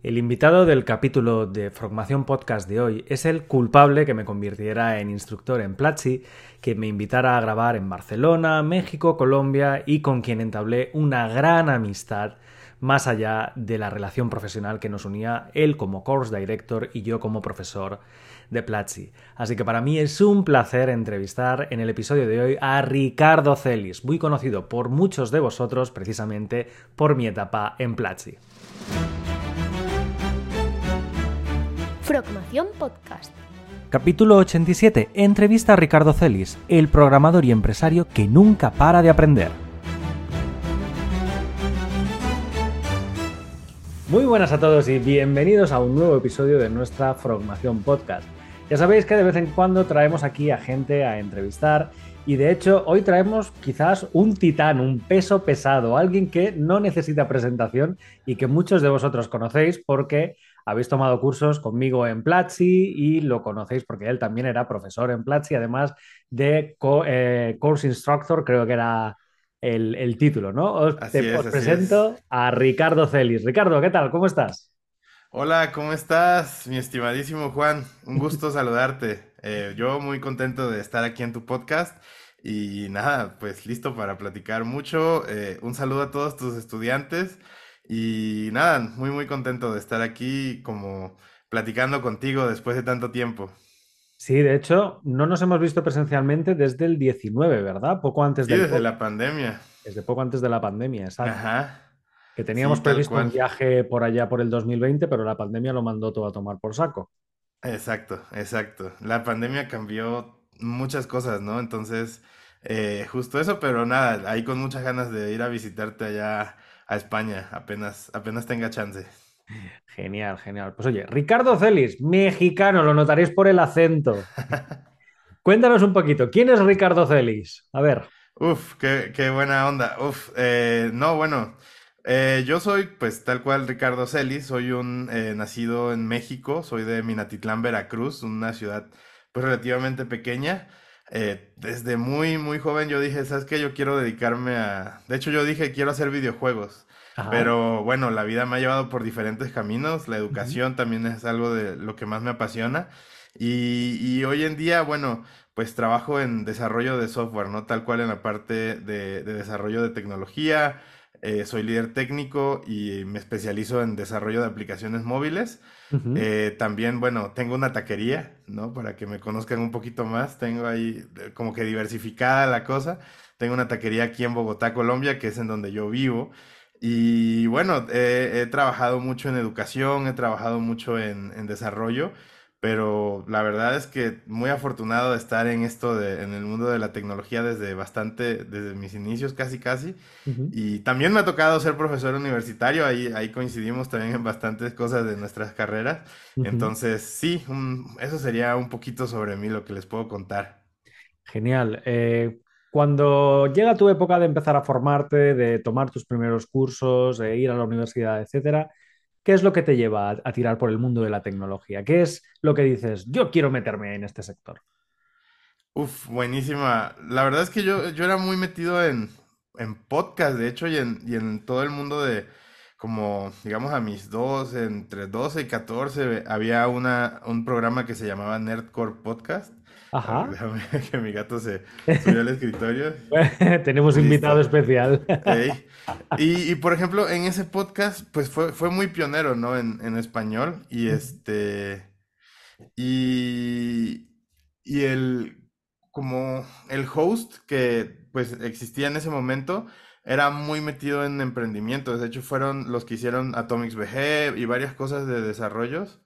El invitado del capítulo de Formación Podcast de hoy es el culpable que me convirtiera en instructor en Platzi, que me invitara a grabar en Barcelona, México, Colombia y con quien entablé una gran amistad más allá de la relación profesional que nos unía él como course director y yo como profesor de Platzi. Así que para mí es un placer entrevistar en el episodio de hoy a Ricardo Celis, muy conocido por muchos de vosotros precisamente por mi etapa en Platzi. Formación Podcast. Capítulo 87. Entrevista a Ricardo Celis, el programador y empresario que nunca para de aprender. Muy buenas a todos y bienvenidos a un nuevo episodio de nuestra Formación Podcast. Ya sabéis que de vez en cuando traemos aquí a gente a entrevistar y de hecho hoy traemos quizás un titán, un peso pesado, alguien que no necesita presentación y que muchos de vosotros conocéis porque habéis tomado cursos conmigo en Platzi y lo conocéis porque él también era profesor en Platzi, además de eh, Course Instructor, creo que era el, título, ¿no? Os, presento a Ricardo Celis. Ricardo, ¿qué tal? ¿Cómo estás? Hola, ¿cómo estás, mi estimadísimo Juan? Un gusto saludarte. Eh, yo muy contento de estar aquí en tu podcast y nada, pues listo para platicar mucho. Eh, un saludo a todos tus estudiantes. Y nada, muy muy contento de estar aquí como platicando contigo después de tanto tiempo. Sí, de hecho, no nos hemos visto presencialmente desde el 19, ¿verdad? Poco antes sí, desde la pandemia. Desde poco antes de la pandemia, exacto. Ajá. Que teníamos previsto un viaje por allá por el 2020, pero la pandemia lo mandó todo a tomar por saco. Exacto, exacto. La pandemia cambió muchas cosas, ¿no? Entonces, eh, justo eso, pero nada, ahí con muchas ganas de ir a visitarte allá a España, apenas, apenas tenga chance. Genial, genial. Pues oye, Ricardo Celis, mexicano, lo notaréis por el acento. Cuéntanos un poquito, ¿quién es Ricardo Celis? A ver. Uf, qué, buena onda. Uf, eh, no, bueno, eh, yo soy pues tal cual Ricardo Celis, soy un eh, nacido en México, soy de Minatitlán, Veracruz, una ciudad pues relativamente pequeña. Eh, desde muy, muy joven yo dije, ¿sabes qué? Yo quiero dedicarme a... De hecho, yo dije, quiero hacer videojuegos. Pero bueno, la vida me ha llevado por diferentes caminos. La educación también es algo de lo que más me apasiona. Y, hoy en día, bueno, pues trabajo en desarrollo de software, ¿no? Tal cual en la parte de desarrollo de tecnología, eh, soy líder técnico y me especializo en desarrollo de aplicaciones móviles. Eh, también, bueno, tengo una taquería, ¿no? Para que me conozcan un poquito más. Tengo ahí eh, como que diversificada la cosa. Tengo una taquería aquí en Bogotá, Colombia, que es en donde yo vivo. Y bueno, he trabajado mucho en educación, he trabajado mucho en, en desarrollo pero la verdad es que muy afortunado de estar en esto, de, en el mundo de la tecnología desde bastante, desde mis inicios casi casi. Y también me ha tocado ser profesor universitario, ahí, ahí coincidimos también en bastantes cosas de nuestras carreras. Entonces, sí, eso sería un poquito sobre mí lo que les puedo contar. Genial. Eh, cuando llega tu época de empezar a formarte, de tomar tus primeros cursos, de ir a la universidad, etcétera, ¿Qué es lo que te lleva a, tirar por el mundo de la tecnología? ¿Qué es lo que dices, yo quiero meterme en este sector? Uf, buenísima. La verdad es que yo, yo era muy metido en, en podcast, de hecho, y en, y en todo el mundo de, como, digamos, a mis dos, entre 12 y 14, había una, un programa que se llamaba Nerdcore Podcast. Ajá. Déjame que mi gato se subió al escritorio. Tenemos invitado especial. Y, por ejemplo, en ese podcast, pues fue, fue muy pionero, ¿no? En, en español. Y este. Y. Y el. Como el host que pues existía en ese momento era muy metido en emprendimiento. De hecho, fueron los que hicieron Atomics BG y varias cosas de desarrollos.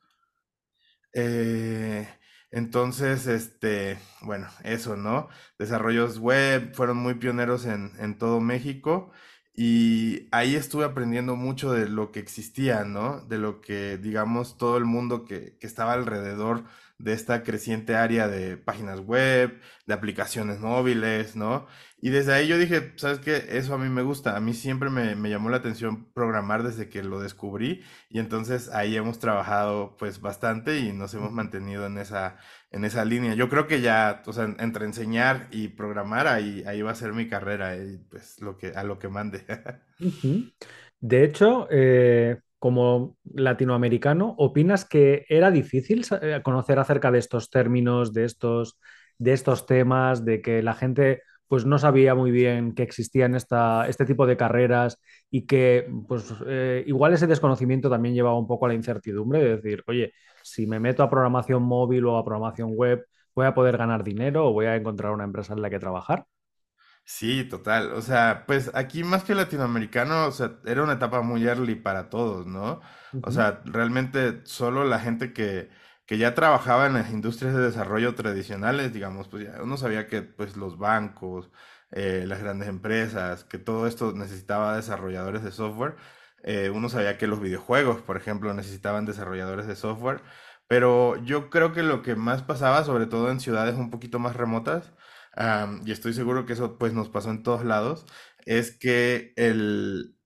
Eh, entonces, este, bueno, eso, ¿no? Desarrollos web, fueron muy pioneros en, en todo México y ahí estuve aprendiendo mucho de lo que existía, ¿no? De lo que, digamos, todo el mundo que, que estaba alrededor de esta creciente área de páginas web, de aplicaciones móviles, ¿no? Y desde ahí yo dije, ¿sabes qué? Eso a mí me gusta. A mí siempre me, me, llamó la atención programar desde que lo descubrí y entonces ahí hemos trabajado pues bastante y nos hemos mantenido en esa, en esa línea. Yo creo que ya, o sea, entre enseñar y programar, ahí, ahí va a ser mi carrera y pues lo que, a lo que mande. De hecho, eh, como latinoamericano, ¿opinas que era difícil eh, conocer acerca de estos términos, de estos, de estos temas, de que la gente pues no sabía muy bien que existían esta, este tipo de carreras y que pues eh, igual ese desconocimiento también llevaba un poco a la incertidumbre de decir, oye, si me meto a programación móvil o a programación web, ¿voy a poder ganar dinero o voy a encontrar una empresa en la que trabajar? Sí, total. O sea, pues aquí más que latinoamericano, o sea, era una etapa muy early para todos, ¿no? O sea, realmente solo la gente que, que ya trabajaba en las industrias de desarrollo tradicionales, digamos, pues uno sabía que pues los bancos, eh, las grandes empresas, que todo esto necesitaba desarrolladores de software. Eh, uno sabía que los videojuegos, por ejemplo, necesitaban desarrolladores de software. Pero yo creo que lo que más pasaba, sobre todo en ciudades un poquito más remotas, y estoy seguro que eso pues nos pasó en todos lados, es que el,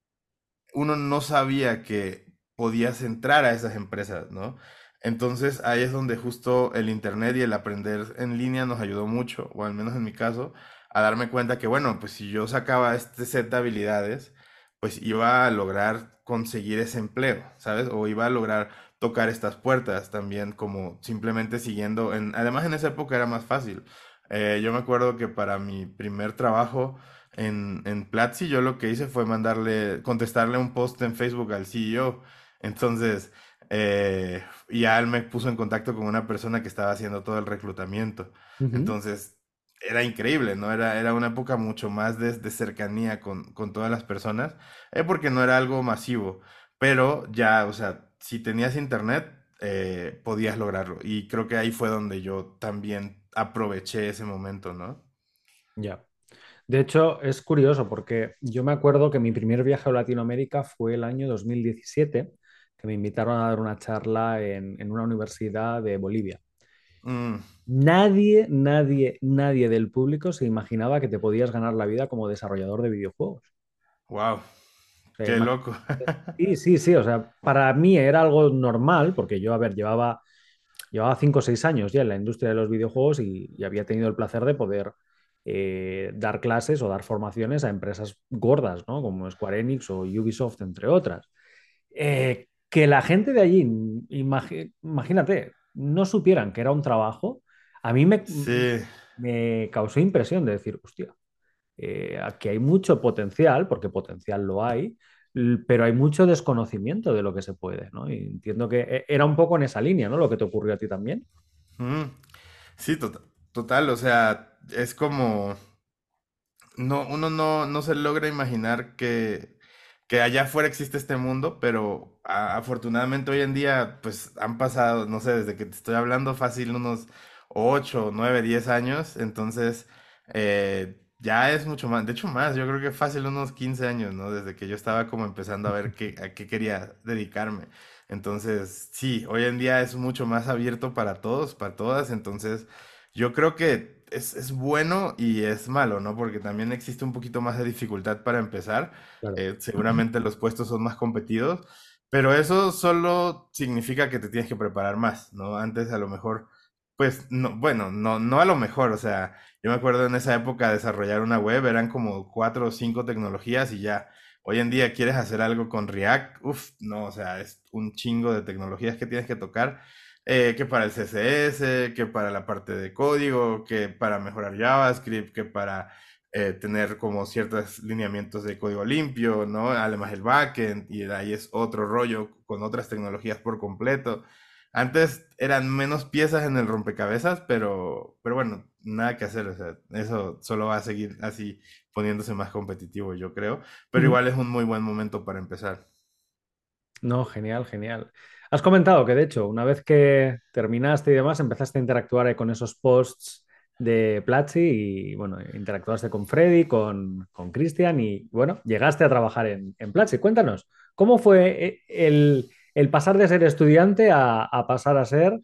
uno no sabía que podías entrar a esas empresas, ¿no? Entonces ahí es donde justo el internet y el aprender en línea nos ayudó mucho, o al menos en mi caso, a darme cuenta que, bueno, pues si yo sacaba este set de habilidades, pues iba a lograr conseguir ese empleo, ¿sabes? O iba a lograr tocar estas puertas también, como simplemente siguiendo, en, además en esa época era más fácil. Eh, yo me acuerdo que para mi primer trabajo, en, en Platzi yo lo que hice fue mandarle, contestarle un post en Facebook al CEO. Entonces, eh, ya él me puso en contacto con una persona que estaba haciendo todo el reclutamiento. Entonces, era increíble, ¿no? Era, era una época mucho más de, de cercanía con, con todas las personas, eh, porque no era algo masivo. Pero ya, o sea, si tenías internet, eh, podías lograrlo. Y creo que ahí fue donde yo también aproveché ese momento, ¿no? Ya. De hecho, es curioso porque yo me acuerdo que mi primer viaje a Latinoamérica fue el año 2017, que me invitaron a dar una charla en, en una universidad de Bolivia. Mm, Nadie, nadie, nadie del público se imaginaba que te podías ganar la vida como desarrollador de videojuegos. wow, O sea, qué loco. Sí, sí, sí. O sea, para mí era algo normal porque yo, a ver, llevaba, llevaba cinco o seis años ya en la industria de los videojuegos y, y había tenido el placer de poder eh, dar clases o dar formaciones a empresas gordas, ¿no? Como Square Enix o Ubisoft, entre otras. Eh, que la gente de allí, imagínate, no supieran que era un trabajo, a mí me, Sí. me causó impresión de decir, hostia, eh, aquí hay mucho potencial, porque potencial lo hay, pero hay mucho desconocimiento de lo que se puede, ¿no? Y entiendo que eh, era un poco en esa línea, ¿no? Lo que te ocurrió a ti también. mm, sí, total, total, o sea, es como, no, uno no, no se logra imaginar que, que allá afuera existe este mundo, pero a- afortunadamente hoy en día, pues han pasado, no sé, desde que te estoy hablando fácil unos 8 9 10 años, entonces eh, ya es mucho más, de hecho más, yo creo que fácil unos 15 años, ¿no? Desde que yo estaba como empezando a ver qué, a qué quería dedicarme. Entonces, sí, hoy en día es mucho más abierto para todos, para todas, entonces yo creo que es, es bueno y es malo, ¿no? Porque también existe un poquito más de dificultad para empezar. Claro. Eh, seguramente los puestos son más competidos, pero eso solo significa que te tienes que preparar más, ¿no? Antes a lo mejor, pues, no, bueno, no, no a lo mejor, o sea, yo me acuerdo en esa época desarrollar una web, eran como cuatro o cinco tecnologías y ya. Hoy en día quieres hacer algo con React, uff, no, o sea, es un chingo de tecnologías que tienes que tocar eh, que para el CSS, que para la parte de código, que para mejorar JavaScript, que para eh, tener como ciertos lineamientos de código limpio, ¿no? Además el backend, y ahí es otro rollo con otras tecnologías por completo. Antes eran menos piezas en el rompecabezas, pero, pero bueno, nada que hacer, o sea, eso solo va a seguir así poniéndose más competitivo, yo creo, pero igual es un muy buen momento para empezar. No, genial, genial. Has comentado que, de hecho, una vez que terminaste y demás, empezaste a interactuar ahí con esos posts de Platzi y, bueno, interactuaste con Freddy, con, con Cristian y, bueno, llegaste a trabajar en, en Platzi. Cuéntanos, ¿cómo fue eh, el, el pasar de ser estudiante a, a pasar a ser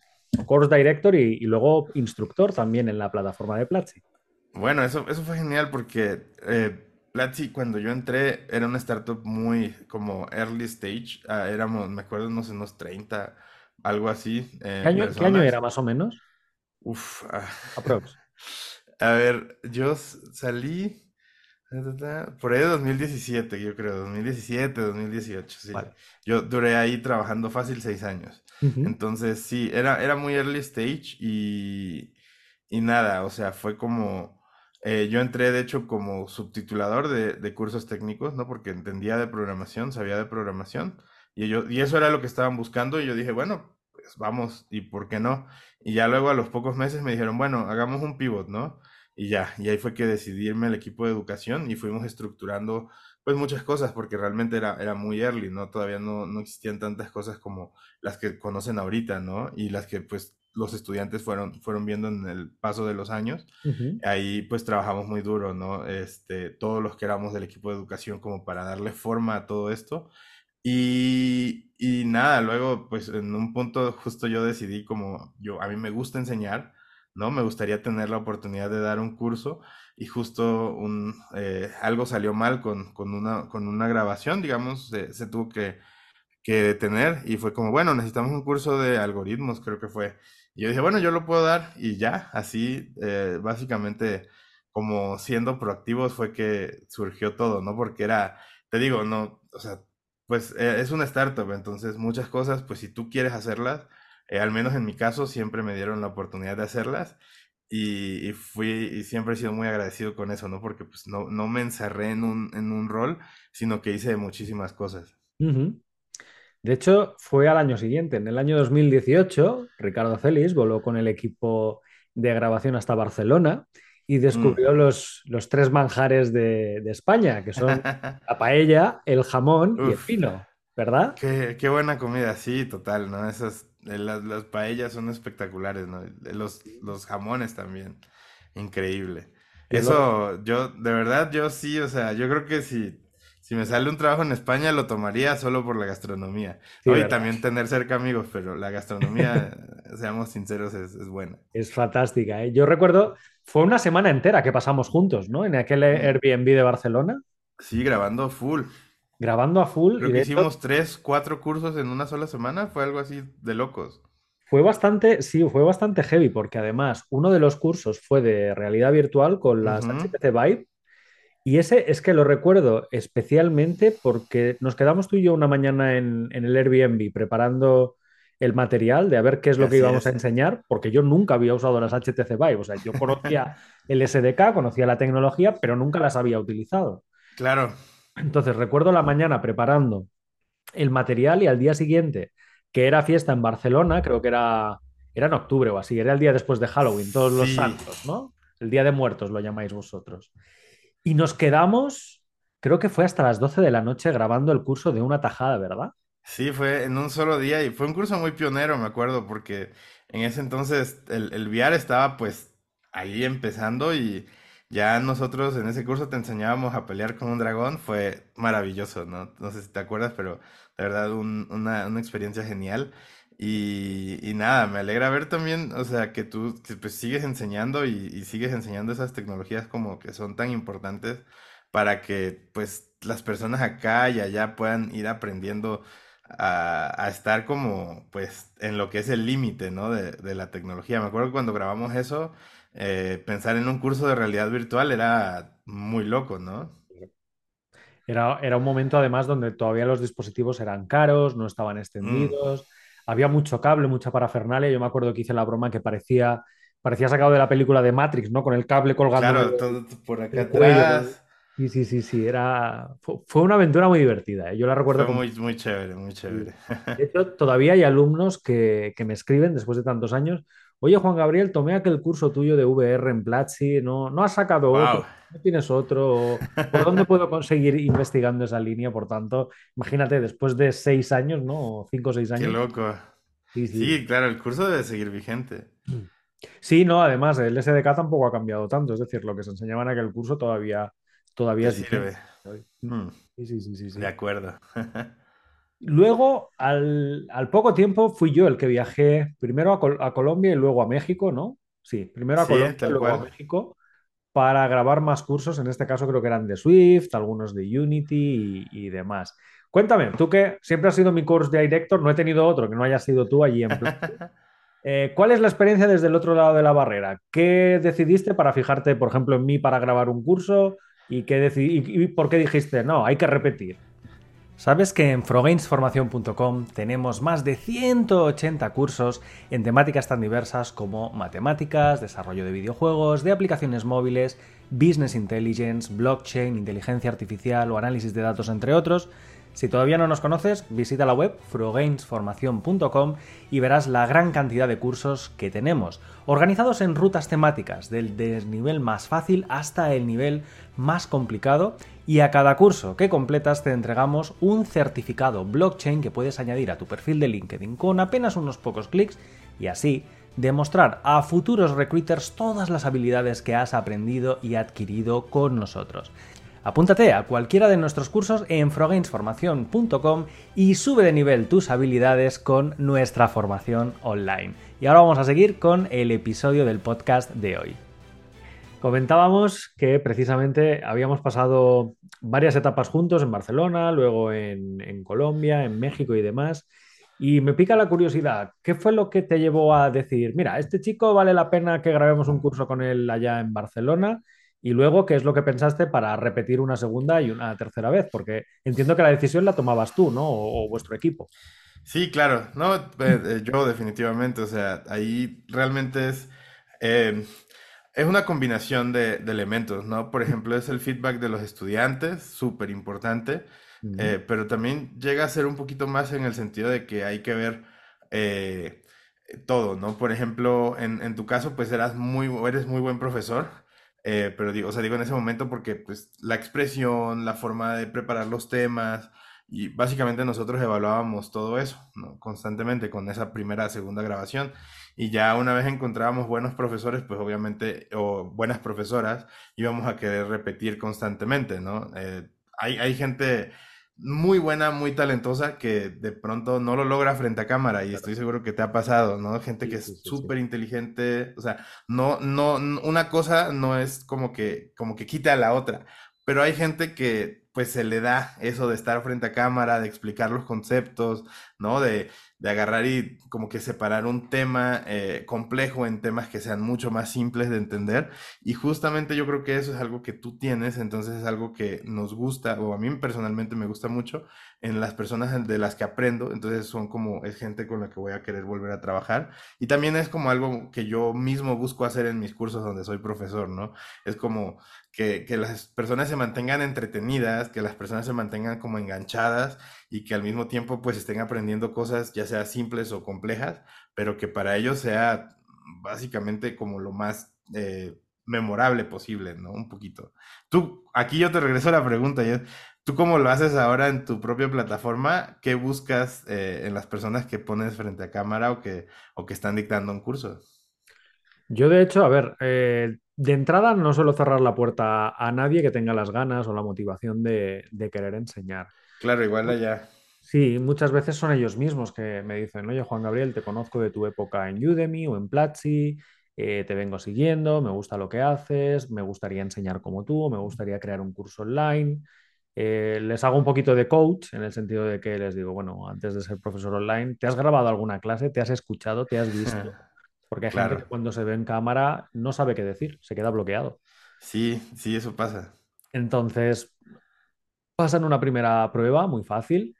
course director y, y luego instructor también en la plataforma de Platzi? Bueno, eso, eso fue genial porque eh, Platzi cuando yo entré era una startup muy como early stage. ah, éramos, me acuerdo, unos, unos 30 algo así, ¿Qué eh, año, qué año era más o menos? Uf, ah. Aprox. A ver, yo salí, Por ahí de 2017, yo creo, 2017, 2018, sí. Vale. Yo duré ahí trabajando fácil seis años. Entonces, sí, era, era muy early stage y, y nada, o sea, fue como, eh, yo entré de hecho como subtitulador de, de cursos técnicos, ¿no? Porque entendía de programación, sabía de programación y, yo, y eso era lo que estaban buscando y yo dije, bueno, pues vamos, ¿y por qué no? Y ya luego a los pocos meses me dijeron, bueno, hagamos un pivot, ¿no? Y ya, y ahí fue que decidí irme al equipo de educación y fuimos estructurando pues muchas cosas porque realmente era, era muy early, ¿no? Todavía no, no existían tantas cosas como las que conocen ahorita, ¿no? Y las que pues los estudiantes fueron, fueron viendo en el paso de los años. ujú, Ahí pues trabajamos muy duro, ¿no? Este, todos los que éramos del equipo de educación como para darle forma a todo esto. Y, y nada, luego pues en un punto justo yo decidí como yo, a mí me gusta enseñar, ¿no? Me gustaría tener la oportunidad de dar un curso y justo un, eh, algo salió mal con, con una, con una grabación, digamos, se, tuvo que que detener y fue como, bueno, necesitamos un curso de algoritmos, creo que fue. Y yo dije, bueno, yo lo puedo dar y ya, así, eh, básicamente, como siendo proactivos fue que surgió todo, ¿no? Porque era, te digo, no, o sea, pues eh, es una startup, entonces muchas cosas, pues si tú quieres hacerlas, eh, al menos en mi caso, siempre me dieron la oportunidad de hacerlas. Y, fui, y siempre he sido muy agradecido con eso, ¿no? Porque pues no, no me encerré en un, en un rol, sino que hice muchísimas cosas. De hecho, fue al año siguiente, en el año 2018, Ricardo Celis voló con el equipo de grabación hasta Barcelona y Mm. descubrió los, los tres manjares de, de España, que son la paella, el jamón y el Uf, vino, ¿verdad? qué, qué buena comida, sí, total, ¿no? Esas, eh, las, las paellas son espectaculares, ¿no? Eh, Los, los jamones también, increíble. Eso, yo, de verdad, yo sí, o sea, yo creo que si, si me sale un trabajo en España, lo tomaría solo por la gastronomía, Sí, también tener cerca amigos, pero la gastronomía, seamos sinceros, es, es buena. Es fantástica, ¿eh? Yo recuerdo, fue una semana entera que pasamos juntos, ¿no? En aquel. Airbnb de Barcelona, Sí, grabando full. grabando a full Creo que hicimos tres, cuatro cursos en una sola semana, fue algo así de locos. fue bastante, sí, fue bastante heavy porque además uno de los cursos fue de realidad virtual con las Ujú, HTC Vive y ese es que lo recuerdo especialmente porque nos quedamos tú y yo una mañana en, en el Airbnb preparando el material de a ver qué es lo que íbamos a enseñar, porque yo nunca había usado las HTC Vive, o sea, yo conocía el SDK, conocía la tecnología, pero nunca las había utilizado. Claro, Entonces recuerdo la mañana preparando el material y al día siguiente, que era fiesta en Barcelona, creo que era, era en octubre o así, era el día después de Halloween, todos los santos, ¿no? El día de muertos lo llamáis vosotros. Y nos quedamos, creo que fue hasta las 12 de la noche grabando el curso de una tajada, ¿verdad? Sí, fue en un solo día y fue un curso muy pionero, me acuerdo, porque en ese entonces el, el VR estaba pues ahí empezando y ya nosotros en ese curso te enseñábamos a pelear con un dragón, fue maravilloso, ¿no? No sé si te acuerdas, pero de verdad un- una, una experiencia genial. Y, y nada, me alegra ver también, o sea, que tú que, pues, sigues enseñando y, y sigues enseñando esas tecnologías como que son tan importantes para que pues las personas acá y allá puedan ir aprendiendo a, a estar como pues en lo que es el límite, ¿no? de, de la tecnología. Me acuerdo que cuando grabamos eso, eh, pensar en un curso de realidad virtual era muy loco, ¿no? Era, era un momento además donde todavía los dispositivos eran caros, no estaban Mm, extendidos, había mucho cable, mucha parafernalia. Yo me acuerdo que hice la broma que parecía, parecía sacado de la película de Matrix, ¿no? Con el cable colgándome claro, todo por acá atrás. Sí, sí, sí, sí, era... Fue, una aventura muy divertida, ¿eh? Yo la recuerdo Fue muy, muy chévere, muy chévere. De hecho, todavía hay alumnos que, que me escriben después de tantos años, oye, Juan Gabriel, tomé aquel curso tuyo de VR en Platzi, ¿no, no has sacado otro? ¿No tienes otro? ¿O ¿Por dónde puedo conseguir investigando esa línea? Por tanto, imagínate, después de seis años, ¿no? O cinco o seis Qué años. loco. Sí, sí. Sí, claro, el curso debe seguir vigente. Sí, no, además, el SDK tampoco ha cambiado tanto, es decir, lo que se enseñaba en aquel curso todavía, todavía es vigente. sirve. Hmm, Sí, sí, sí, sí, de sí. acuerdo. Luego, al, al poco tiempo, fui yo el que viajé primero a, Col- a Colombia y luego a México, ¿no? Sí, primero a Sí, Colombia y luego a. México para grabar más cursos. En este caso creo que eran de Swift, algunos de Unity y, y demás. Cuéntame, tú que siempre has sido mi course director, no he tenido otro que no haya sido tú allí en plan. Eh, ¿cuál es la experiencia desde el otro lado de la barrera? ¿Qué decidiste para fijarte, por ejemplo, en mí para grabar un curso ¿Y, qué por qué dijiste, no, hay que repetir? ¿Sabes que en frogamesformación.com tenemos más de 180 cursos en temáticas tan diversas como matemáticas, desarrollo de videojuegos, de aplicaciones móviles, business intelligence, blockchain, inteligencia artificial o análisis de datos, entre otros? Si todavía no nos conoces, visita la web frogamesformación.com y verás la gran cantidad de cursos que tenemos, organizados en rutas temáticas, del desnivel más fácil hasta el nivel más complicado, y a cada curso que completas te entregamos un certificado blockchain que puedes añadir a tu perfil de LinkedIn con apenas unos pocos clics y así demostrar a futuros recruiters todas las habilidades que has aprendido y adquirido con nosotros. Apúntate a cualquiera de nuestros cursos en frogainsformación.com y sube de nivel tus habilidades con nuestra formación online. Y ahora vamos a seguir con el episodio del podcast de hoy. Comentábamos que precisamente habíamos pasado varias etapas juntos en Barcelona, luego en, en, Colombia, en México y demás. Y me pica la curiosidad, ¿qué fue lo que te llevó a decir, mira, este chico vale la pena que grabemos un curso con él allá en Barcelona? Y luego, ¿qué es lo que pensaste para repetir una segunda y una tercera vez? Porque entiendo que la decisión la tomabas tú, ¿no? O, vuestro equipo. Sí, claro. No, eh, eh, yo definitivamente, o sea, ahí realmente es, eh, es una combinación de, elementos, ¿no? Por ejemplo, es el feedback de los estudiantes, súper importante, pero también llega a ser un poquito más en el sentido de que hay que ver todo, ¿no? Por ejemplo, en, en, tu caso, pues eras muy, eres muy buen profesor. Eh, pero digo, o sea, digo en ese momento porque pues la expresión, la forma de preparar los temas y básicamente nosotros evaluábamos todo eso, ¿no? Constantemente con esa primera, segunda grabación y ya una vez encontrábamos buenos profesores, pues obviamente, o buenas profesoras, íbamos a querer repetir constantemente, ¿no? Eh, hay, hay gente muy buena, muy talentosa que de pronto no lo logra frente a cámara y estoy seguro que te ha pasado, ¿no? Gente que es súper inteligente, o sea, no, no, una cosa no es como que, como que quita a la otra, pero hay gente que pues se le da eso de estar frente a cámara, de explicar los conceptos, ¿no? De, de agarrar y como que separar un tema eh, complejo en temas que sean mucho más simples de entender. Y justamente yo creo que eso es algo que tú tienes, entonces es algo que nos gusta, o a mí personalmente me gusta mucho en las personas de las que aprendo, entonces son como, es gente con la que voy a querer volver a trabajar. Y también es como algo que yo mismo busco hacer en mis cursos donde soy profesor, ¿no? Es como que, que las personas se mantengan entretenidas, que las personas se mantengan como enganchadas y que al mismo tiempo pues estén aprendiendo cosas ya sea simples o complejas, pero que para ellos sea básicamente como lo más eh, memorable posible, ¿no? Un poquito. Tú, aquí yo te regreso a la pregunta, ¿tú cómo lo haces ahora en tu propia plataforma? ¿Qué buscas eh, en las personas que pones frente a cámara o que, o que están dictando un curso? Yo, de hecho, a ver, eh, de entrada no suelo cerrar la puerta a nadie que tenga las ganas o la motivación de querer enseñar. Claro, igual allá. Sí, muchas veces son ellos mismos que me dicen, oye Juan Gabriel, te conozco de tu época en Udemy o en Platzi, eh, te vengo siguiendo, me gusta lo que haces, me gustaría enseñar como tú, me gustaría crear un curso online. Eh, les hago un poquito de coach en el sentido de que les digo, bueno, antes de ser profesor online, ¿te has grabado alguna clase? ¿Te has escuchado? ¿Te has visto? Porque hay gente que cuando se ve en cámara no sabe qué decir, se queda bloqueado. Sí, sí, eso pasa. Entonces, pasan una primera prueba muy fácil.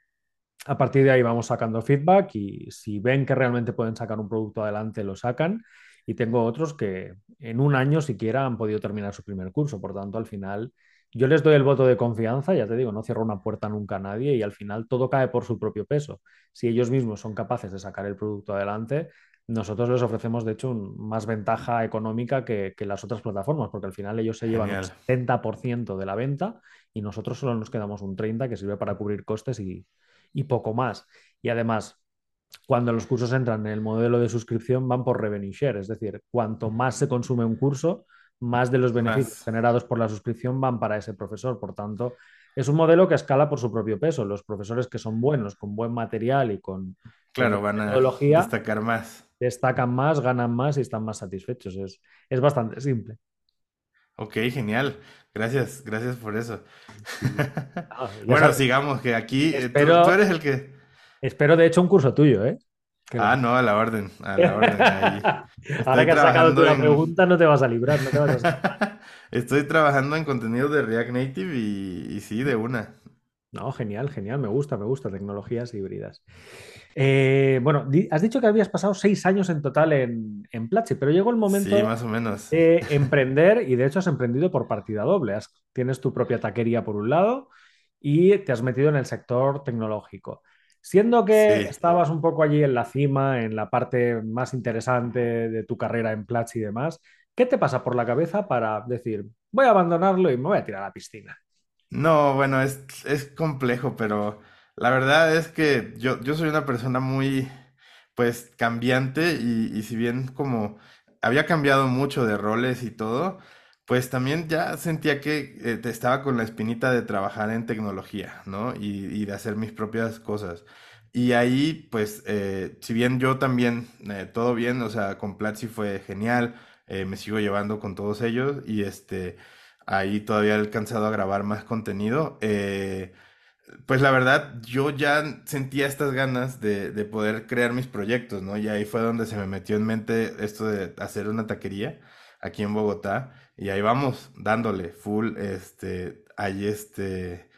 A partir de ahí vamos sacando feedback y si ven que realmente pueden sacar un producto adelante, lo sacan. Y tengo otros que en un año siquiera han podido terminar su primer curso. Por tanto, al final yo les doy el voto de confianza, ya te digo, no cierro una puerta nunca a nadie y al final todo cae por su propio peso. Si ellos mismos son capaces de sacar el producto adelante, nosotros les ofrecemos, de hecho, más ventaja económica que, las otras plataformas, porque al final ellos se llevan el 70% de la venta y nosotros solo nos quedamos un 30% que sirve para cubrir costes y, poco más. Y además, cuando los cursos entran en el modelo de suscripción, van por revenue share, es decir, cuanto más se consume un curso, más de los beneficios generados por la suscripción van para ese profesor. Por tanto, es un modelo que escala por su propio peso. Los profesores que son buenos, con buen material y con, claro, van a destacar más destacan más, ganan más y están más satisfechos. Es, es bastante simple. Ok, genial. Gracias, gracias por eso. Ah, bueno, sigamos, que aquí eh, tú, eres el que... Espero, de hecho, un curso tuyo, ¿eh? Ah, no, a la orden, a la orden. Ahora que has sacado tú la pregunta, no te vas a librar, no te vas a Estoy trabajando en contenido de React Native y, sí, de una. No, genial, genial, me gusta, me gusta, tecnologías híbridas. Eh, bueno, has dicho que habías pasado seis años en total en, en Platzi, pero llegó el momento sí, más o menos. de emprender y de hecho has emprendido por partida doble. tienes tu propia taquería por un lado y te has metido en el sector tecnológico. Siendo que estabas un poco allí en la cima, en la parte más interesante de tu carrera en Platzi y demás, ¿qué te pasa por la cabeza para decir, voy a abandonarlo y me voy a tirar a la piscina? No, bueno, es, es complejo, pero la verdad es que yo, yo soy una persona muy, pues, cambiante y, y si bien como había cambiado mucho de roles y todo, pues también ya sentía que eh, estaba con la espinita de trabajar en tecnología, ¿no? Y, de hacer mis propias cosas. Y ahí, pues, eh, si bien yo también, eh, todo bien, o sea, con Platzi fue genial, me sigo llevando con todos ellos y este, ahí todavía he alcanzado a grabar más contenido. pues la verdad, yo ya sentía estas ganas de, de poder crear mis proyectos, ¿no? Y ahí fue donde se me metió en mente esto de hacer una taquería aquí en Bogotá. Y ahí vamos, dándole full, este, ahí este,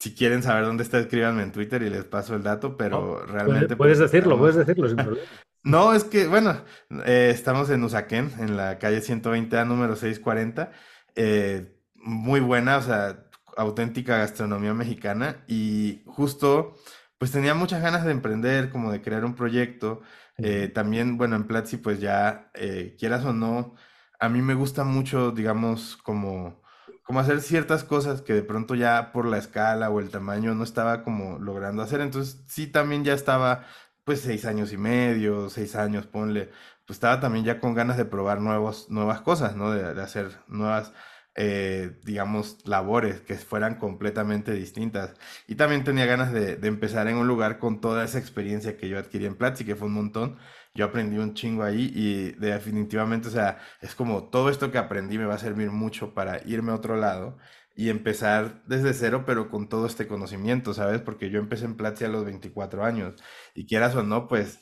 si quieren saber dónde está, escríbanme en Twitter y les paso el dato, pero realmente... Puedes, pues, decirlo, puedes decirlo sin problema. No, es que, bueno, eh, estamos en Usaquén, en la calle 120A, número 640. Eh, muy buena, o sea, auténtica gastronomía mexicana. Y justo, pues tenía muchas ganas de emprender, como de crear un proyecto. Eh, también, bueno, en Platzi, pues ya, quieras o no, a mí me gusta mucho, digamos, como, como hacer ciertas cosas que de pronto ya por la escala o el tamaño no estaba como logrando hacer. Entonces sí, también ya estaba pues seis años y medio, seis años, ponle, pues estaba también ya con ganas de probar nuevos, nuevas cosas, ¿no? De, hacer nuevas, eh, digamos, labores que fueran completamente distintas. Y también tenía ganas de, de, empezar en un lugar con toda esa experiencia que yo adquirí en Platzi, que fue un montón yo aprendí un chingo ahí y definitivamente, o sea, es como todo esto que aprendí me va a servir mucho para irme a otro lado y empezar desde cero, pero con todo este conocimiento, ¿sabes? Porque yo empecé en Platzi a los 24 años y quieras o no, pues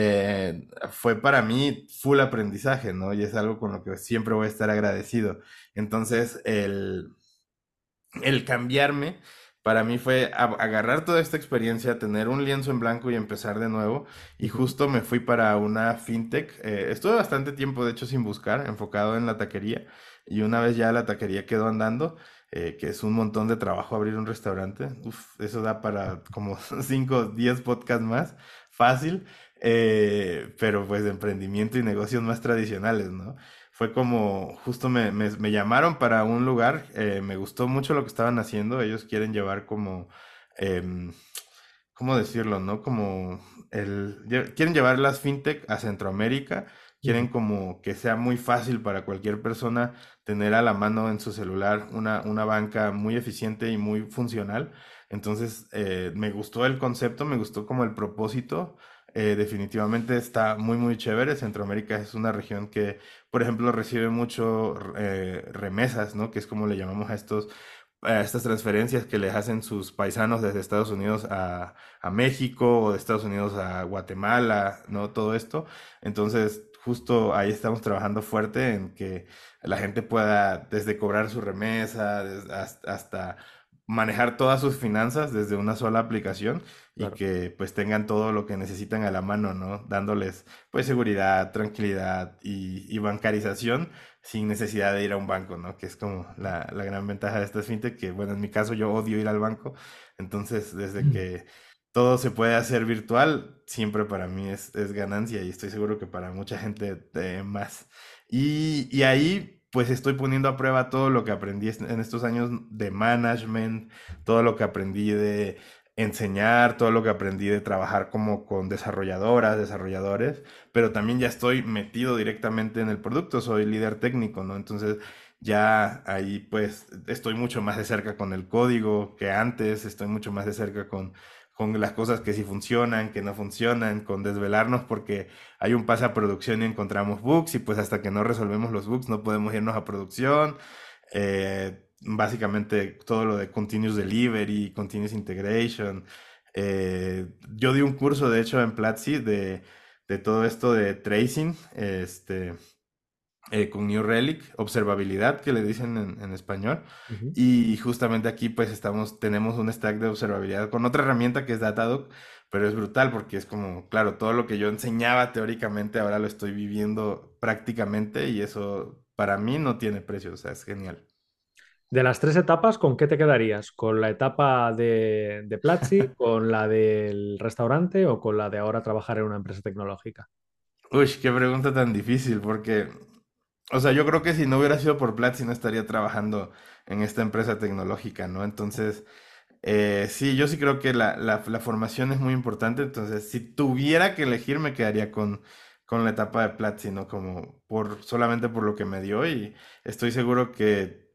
eh, fue para mí full aprendizaje, ¿no? Y es algo con lo que siempre voy a estar agradecido. Entonces, el, el cambiarme para mí fue agarrar toda esta experiencia, tener un lienzo en blanco y empezar de nuevo. Y justo me fui para una fintech. Eh, estuve bastante tiempo, de hecho, sin buscar, enfocado en la taquería. Y una vez ya la taquería quedó andando, eh, que es un montón de trabajo abrir un restaurante. Uf, eso da para como 5 o 10 podcasts más, fácil. Eh, pero pues de emprendimiento y negocios más tradicionales, ¿no? fue como, justo me, me, llamaron para un lugar, eh, me gustó mucho lo que estaban haciendo, ellos quieren llevar como, eh, ¿cómo decirlo, no? Como, el, quieren llevar las fintech a Centroamérica, quieren como que sea muy fácil para cualquier persona tener a la mano en su celular una, una banca muy eficiente y muy funcional. Entonces, eh, me gustó el concepto, me gustó como el propósito. Eh, definitivamente está muy, muy chévere. Centroamérica es una región que, por ejemplo, recibe mucho eh, remesas, ¿no? Que es como le llamamos a estos a estas transferencias que les hacen sus paisanos desde Estados Unidos a, a, México o de Estados Unidos a Guatemala, ¿no? Todo esto. Entonces, justo ahí estamos trabajando fuerte en que la gente pueda desde cobrar su remesa hasta manejar todas sus finanzas desde una sola aplicación y que pues tengan todo lo que necesitan a la mano, ¿no? Dándoles pues seguridad, tranquilidad y, bancarización sin necesidad de ir a un banco, ¿no? Que es como la, gran ventaja de estas fintech, que bueno, en mi caso yo odio ir al banco, entonces desde mm. que todo se puede hacer virtual, siempre para mí es, ganancia y estoy seguro que para mucha gente eh, más. Y, y ahí pues estoy poniendo a prueba todo lo que aprendí en estos años de management, todo lo que aprendí de enseñar, todo lo que aprendí de trabajar como con desarrolladoras, desarrolladores, pero también ya estoy metido directamente en el producto, soy líder técnico, ¿no? Entonces ya ahí pues estoy mucho más de cerca con el código que antes, estoy mucho más de cerca con con las cosas que sí funcionan, que no funcionan, con desvelarnos porque hay un pase a producción y encontramos bugs y pues hasta que no resolvemos los bugs no podemos irnos a producción. Eh, básicamente todo lo de continuous delivery, continuous integration, Eh, yo di un curso, de hecho, en Platzi de, de todo esto de tracing, este, eh, con New Relic, observabilidad, que le dicen en, en español. Ujú. Y justamente aquí pues estamos, tenemos un stack de observabilidad con otra herramienta que es Datadog, pero es brutal porque es como, claro, todo lo que yo enseñaba teóricamente ahora lo estoy viviendo prácticamente y eso para mí no tiene precio, o sea, es genial. De las tres etapas, ¿con qué te quedarías? ¿Con la etapa de, de Platzi, con la del restaurante o con la de ahora trabajar en una empresa tecnológica? Uy, qué pregunta tan difícil porque, o sea, yo creo que si no hubiera sido por Platzi no estaría trabajando en esta empresa tecnológica, ¿no? Entonces... Eh, sí, yo sí creo que la, la- la formación es muy importante, entonces si tuviera que elegir me quedaría con, con la etapa de Platzi, ¿no? Como por, solamente por lo que me dio y estoy seguro que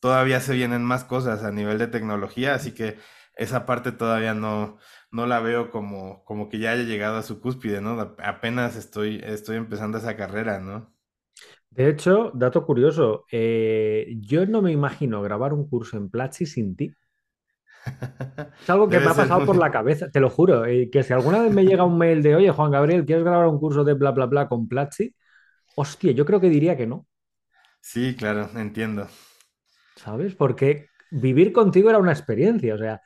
todavía se vienen más cosas a nivel de tecnología, así que esa parte todavía no, no la veo como, como que ya haya llegado a su cúspide, ¿no? Apenas estoy, estoy empezando esa carrera, ¿no? De hecho, dato curioso, eh, yo no me imagino grabar un curso en Platzi sin ti. Es algo que me ha pasado por la cabeza, te lo juro, eh, que si alguna vez me llega un mail de, oye, Juan Gabriel, ¿quieres grabar un curso de bla, bla, bla con Platzi? Hostia, yo creo que diría que no, Sí, claro, entiendo. ¿sabes? Porque vivir contigo era una experiencia, o sea,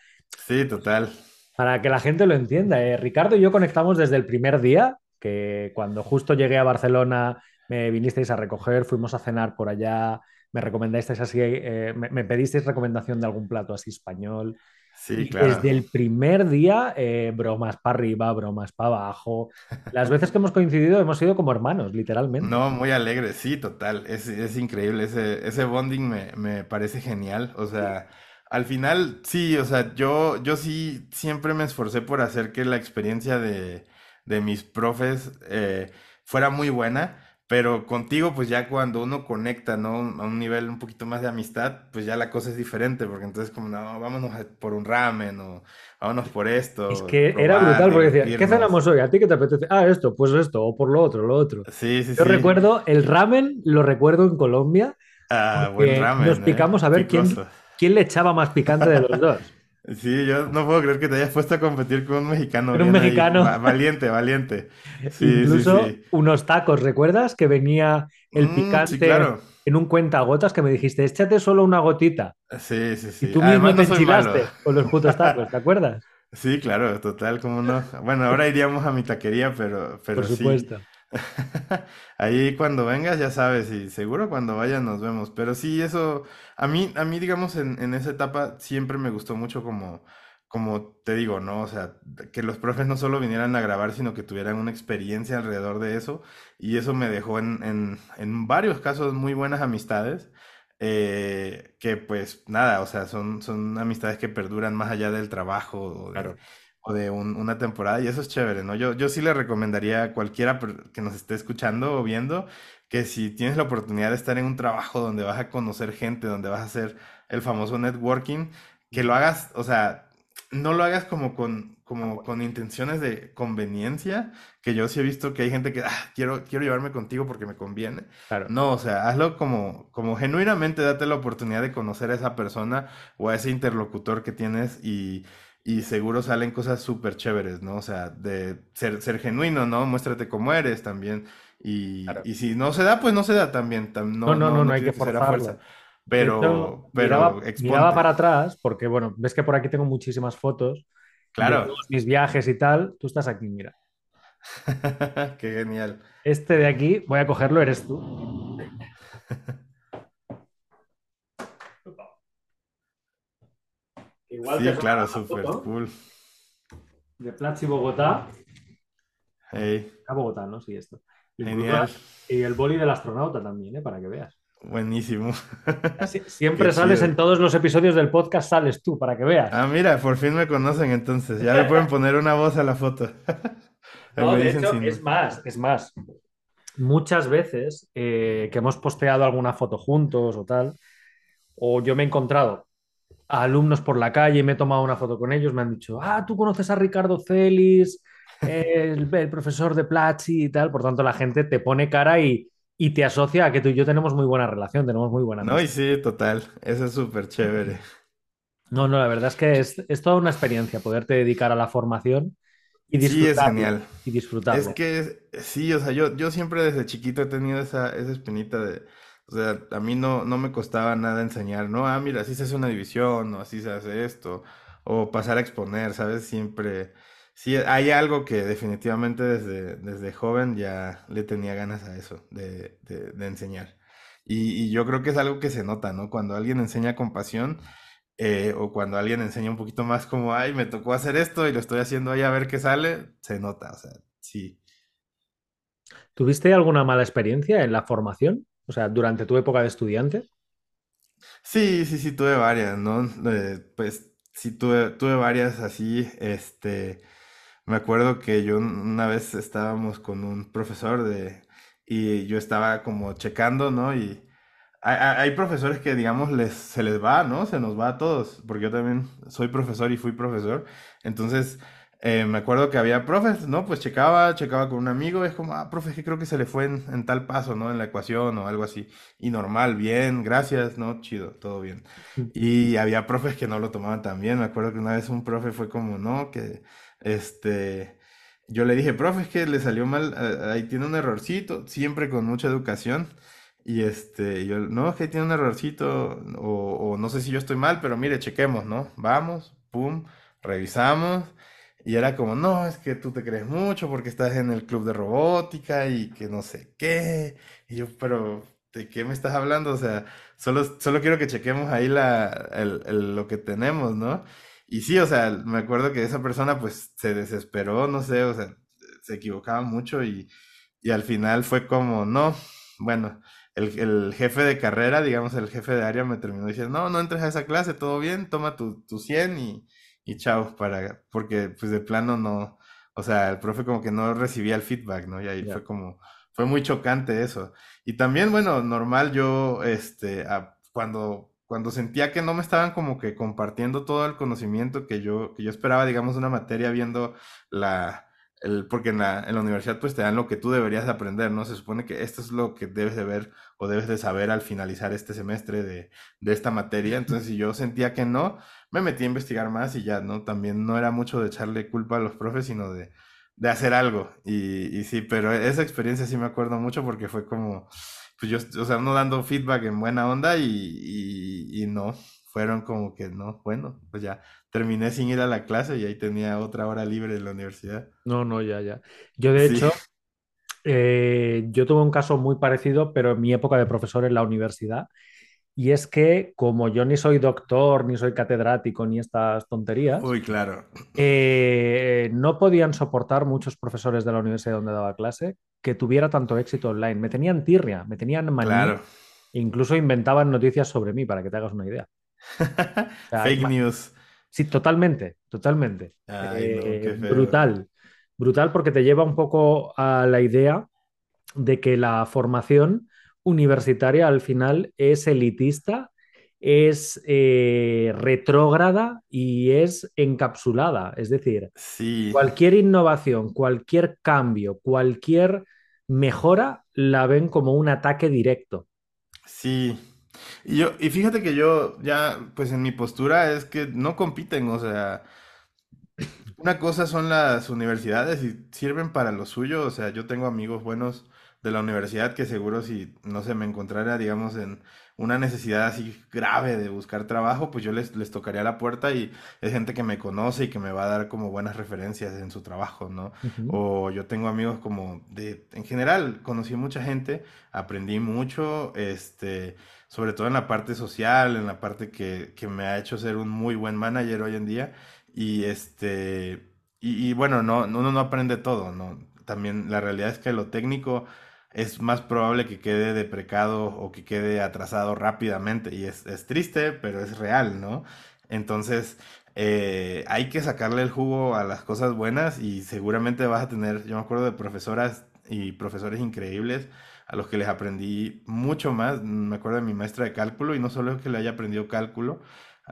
Sí, total. para que la gente lo entienda. eh, Ricardo y yo conectamos desde el primer día, que cuando justo llegué a Barcelona me vinisteis a recoger, fuimos a cenar por allá, me recomendasteis así, eh, me, me pedisteis recomendación de algún plato así español. Sí, Y claro. desde el primer día, eh, bromas para arriba, bromas para abajo. Las veces que hemos coincidido hemos sido como hermanos, literalmente. No, muy alegre, sí, total, es, es increíble, ese, ese bonding me, me parece genial, o sea, al final, sí, o sea, yo, yo sí siempre me esforcé por hacer que la experiencia de, de mis profes eh, fuera muy buena, pero contigo, pues ya cuando uno conecta, ¿no? A un nivel un poquito más de amistad, pues ya la cosa es diferente, porque entonces como, no, vámonos a- por un ramen o vámonos por Es esto, que era brutal porque decía, ¿qué cenamos hoy? ¿A ti qué te apetece? Ah, esto, pues esto, o por lo otro, lo otro. Sí, sí, Yo sí. recuerdo el ramen, lo recuerdo en Colombia, Ah, buen nos ramen, ¿eh? picamos a ver quién, Picoso. quién le echaba más picante de los dos. Sí, yo no puedo creer que te hayas puesto a competir con un mexicano Era un ahí. mexicano, Va- valiente, valiente. Sí, incluso sí. unos tacos, ¿recuerdas? Que venía el Mm, picante claro. en un cuentagotas que me dijiste, échate solo una gotita. Sí, sí, Y sí. tú mismo te no enchilaste con los putos tacos, ¿te acuerdas? Sí, claro, total, cómo no. Bueno, ahora iríamos a mi taquería, pero, Por pero sí. Ahí cuando vengas, ya sabes, y seguro cuando vayas nos vemos. Pero sí, eso, a mí, a mí, digamos, en, en esa etapa siempre me gustó mucho como, como te digo, ¿no? O sea, que los profes no solo vinieran a grabar, sino que tuvieran una experiencia alrededor de eso. Y eso me dejó en, en, en varios casos muy buenas amistades. eh, que pues nada, o sea, son, son amistades que perduran más allá del trabajo. O de un- una temporada y eso es chévere, ¿no? Yo, yo sí le recomendaría a cualquiera que nos esté escuchando o viendo que si tienes la oportunidad de estar en un trabajo donde vas a conocer gente, donde vas a hacer el famoso networking, que lo hagas, o sea, no lo hagas como con, como con intenciones de conveniencia, que yo sí he visto que hay gente que, "Ah, quiero, quiero llevarme contigo porque me conviene. Claro. No, o sea, hazlo como, como genuinamente date la oportunidad de conocer a esa persona o a ese interlocutor que tienes y, y seguro salen cosas súper chéveres, ¿no? O sea, de ser, ser genuino, ¿no? Muéstrate cómo eres también. Y, Claro. y si no se da, pues no se da también. tam- No, no, no, no, no, hay que tiene que ser a fuerza. hecho, Pero, pero miraba, para atrás porque, bueno, ves que por aquí tengo muchísimas fotos de Claro. todos mis viajes y tal. Tú estás aquí, mira. Qué genial. Este de aquí, voy a cogerlo, eres tú. Igual Sí, claro, la súper cool. de Platzi Bogotá. Hey, A Bogotá, ¿no? Sí, esto. Genial. y el boli del astronauta también, ¿eh? Para que veas. Buenísimo. Sie- Qué Siempre sales chido. en todos los episodios del podcast, sales tú, para que veas. Ah, mira, por fin me conocen entonces. Ya le pueden poner una voz a la foto. No, de hecho, es más, es más. Muchas veces eh, que hemos posteado alguna foto juntos o tal, o yo me he encontrado a alumnos por la calle me he tomado una foto con ellos, me han dicho, ah, tú conoces a Ricardo Celis, el, el profesor de Platzi y tal, por tanto la gente te pone cara y, y te asocia a que tú y yo tenemos muy buena relación, tenemos muy buena No, y sí, total. Eso es súper chévere. No, no, la verdad es que es, es toda una experiencia poderte dedicar a la formación y Sí, es genial. y Es disfrutarlo. que sí, o sea, yo, yo siempre desde chiquito he tenido esa, esa espinita de, o sea, a mí no, no me costaba nada enseñar, ¿no? Ah, mira, así se hace una división, o así se hace esto, o pasar a exponer, ¿sabes? Siempre, sí, hay algo que definitivamente desde, desde joven ya le tenía ganas a eso, de, de, enseñar. Y, y yo creo que es algo que se nota, ¿no? Cuando alguien enseña con pasión, eh, o cuando alguien enseña un poquito más como, ay, me tocó hacer esto y lo estoy haciendo ahí a ver qué sale, se nota, o sea, sí. ¿Tuviste alguna mala experiencia en la formación? O sea, durante tu época de estudiante. Sí, sí, sí, tuve varias, ¿no? Pues sí, tuve, tuve varias así, este, me acuerdo que yo una vez estábamos con un profesor de, y yo estaba como checando, ¿no? Y hay- hay profesores que, digamos, les, se les va, ¿no? Se nos va a todos, porque yo también soy profesor y fui profesor. Entonces, eh, me acuerdo que había profes, ¿no? Pues checaba, checaba con un amigo, es como, ah, profe, que creo que se le fue en, en tal paso, ¿no? En la ecuación o algo así. Y normal, bien, gracias, ¿no? Chido, todo bien. Y había profes que no lo tomaban tan bien. Me acuerdo que una vez un profe fue como, no, que, este... Yo le dije, profe, es que le salió mal, eh, ahí tiene un errorcito, siempre con mucha educación. Y este, yo, no, es que tiene un errorcito, o, o no sé si yo estoy mal, pero mire, chequemos, ¿no? Vamos, pum, revisamos. Y era como, no, es que tú te crees mucho porque estás en el club de robótica y que no sé qué. Y yo, pero, ¿de qué me estás hablando? O sea, solo, solo quiero que chequemos ahí la, el- el- lo que tenemos, ¿no? Y sí, o sea, me acuerdo que esa persona pues se desesperó, no sé, o sea, se equivocaba mucho y, y al final fue como, no, bueno, el, el jefe de carrera, digamos, el jefe de área me terminó diciendo, no, no entres a esa clase, todo bien, toma tu, tu 100 y, y chao, para, porque pues de plano no, o sea, el profe como que no recibía el feedback, ¿no? Y ahí fue como, fue muy chocante eso. Y también, bueno, normal yo, este, a- cuando, cuando sentía que no me estaban como que compartiendo todo el conocimiento que yo, que yo esperaba, digamos, una materia viendo la el, porque en la, en la universidad pues te dan lo que tú deberías aprender, ¿no? Se supone que esto es lo que debes de ver o debes de saber al finalizar este semestre de, de esta materia. Entonces, si yo sentía que no, me metí a investigar más y ya, ¿no? También no era mucho de echarle culpa a los profes, sino de, de hacer algo. Y, y sí, pero esa experiencia sí me acuerdo mucho porque fue como, pues yo, o sea, uno dando feedback en buena onda y, y no, fueron como que no, bueno, pues ya terminé sin ir a la clase y ahí tenía otra hora libre en la universidad. No, no, ya, ya. Yo, de Sí, hecho, eh, yo tuve un caso muy parecido, pero en mi época de profesor en la universidad. Y es que, como yo ni soy doctor, ni soy catedrático, ni estas tonterías, uy, claro, eh, no podían soportar muchos profesores de la universidad donde daba clase que tuviera tanto éxito online. Me tenían tirria, me tenían manía, claro. incluso inventaban noticias sobre mí, para que te hagas una idea. Sea, Fake news. sí, totalmente, totalmente. Ay, no, Eh, brutal, brutal porque te lleva un poco a la idea de que la formación universitaria al final es elitista, es eh, retrógrada y es encapsulada. Es decir, Sí, cualquier innovación, cualquier cambio, cualquier mejora la ven como un ataque directo. sí. Y yo, y fíjate que yo ya, pues en mi postura es que no compiten, o sea, Una cosa son las universidades y sirven para lo suyo, o sea, yo tengo amigos buenos de la universidad que seguro si, no sé, me encontrara, digamos, en una necesidad así grave de buscar trabajo, pues yo les, les tocaría la puerta y es gente que me conoce y que me va a dar como buenas referencias en su trabajo, ¿no? Ujú, O yo tengo amigos como de, en general, conocí mucha gente, aprendí mucho, este, sobre todo en la parte social, en la parte que, que me ha hecho ser un muy buen manager hoy en día. Y este, y, bueno, no, no- uno no aprende todo, ¿no? También la realidad es que lo técnico es más probable que quede deprecado o que quede atrasado rápidamente. Y es, es triste, pero es real, ¿no? Entonces, eh, hay que sacarle el jugo a las cosas buenas y seguramente vas a tener, yo me acuerdo de profesoras y profesores increíbles a los que les aprendí mucho más. Me acuerdo de mi maestra de cálculo y no solo es que le haya aprendido cálculo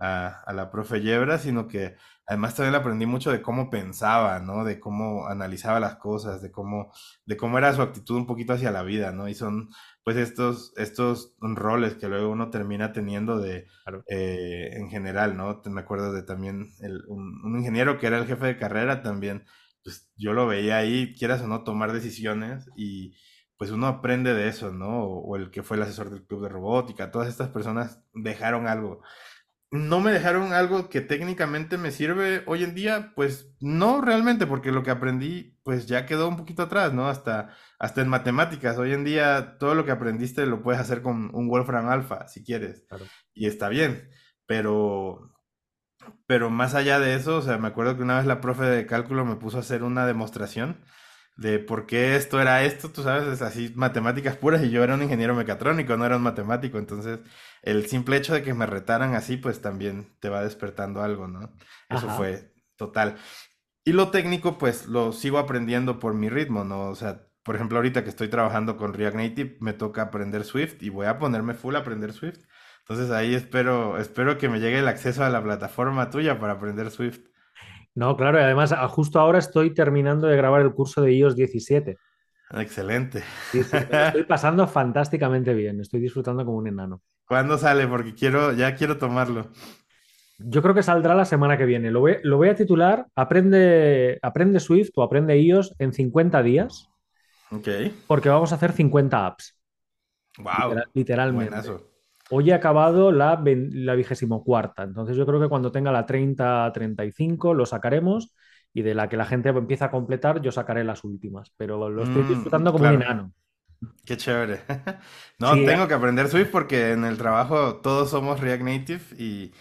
a, a la profe Yebra, sino que además también aprendí mucho de cómo pensaba, ¿no? De cómo analizaba las cosas, de cómo, de cómo era su actitud un poquito hacia la vida, ¿no? Y son pues estos, estos roles que luego uno termina teniendo de, eh, en general, ¿no? Me acuerdo de también un, un, ingeniero que era el jefe de carrera también, pues yo lo veía ahí, quieras o no, tomar decisiones y pues uno aprende de eso, ¿no? O, el que fue el asesor del club de robótica, todas estas personas dejaron algo. No me dejaron algo que técnicamente me sirve hoy en día, pues no realmente, porque lo que aprendí pues ya quedó un poquito atrás, ¿no? Hasta, hasta en matemáticas, hoy en día todo lo que aprendiste lo puedes hacer con un Wolfram Alpha, si quieres, y está bien, pero, pero más allá de eso, o sea, me acuerdo que una vez la profe de cálculo me puso a hacer una demostración de por qué esto era esto, tú sabes, es así matemáticas puras y yo era un ingeniero mecatrónico, no era un matemático, entonces el simple hecho de que me retaran así, pues también te va despertando algo, ¿no? Eso fue total. Y lo técnico, pues lo sigo aprendiendo por mi ritmo, ¿no? O sea, por ejemplo, ahorita que estoy trabajando con React Native, me toca aprender Swift y voy a ponerme full a aprender Swift. Entonces ahí espero, espero que me llegue el acceso a la plataforma tuya para aprender Swift. No, claro, y además justo ahora estoy terminando de grabar el curso de iOS 17. Excelente. estoy pasando fantásticamente bien, estoy disfrutando como un enano. ¿Cuándo sale? Porque quiero, ya quiero tomarlo. Yo creo que saldrá la semana que viene. Lo voy, a titular aprende, aprende Swift o Aprende iOS en 50 días. Ok. Porque vamos a hacer 50 apps. Wow. literalmente. Hoy he acabado la, la vigésimo cuarta, entonces yo creo que cuando tenga la 30, 35 lo sacaremos y de la que la gente empieza a completar yo sacaré las últimas, pero lo estoy mm, disfrutando como un enano. Qué chévere. no, tengo eh. que aprender Swift porque en el trabajo todos somos React Native y,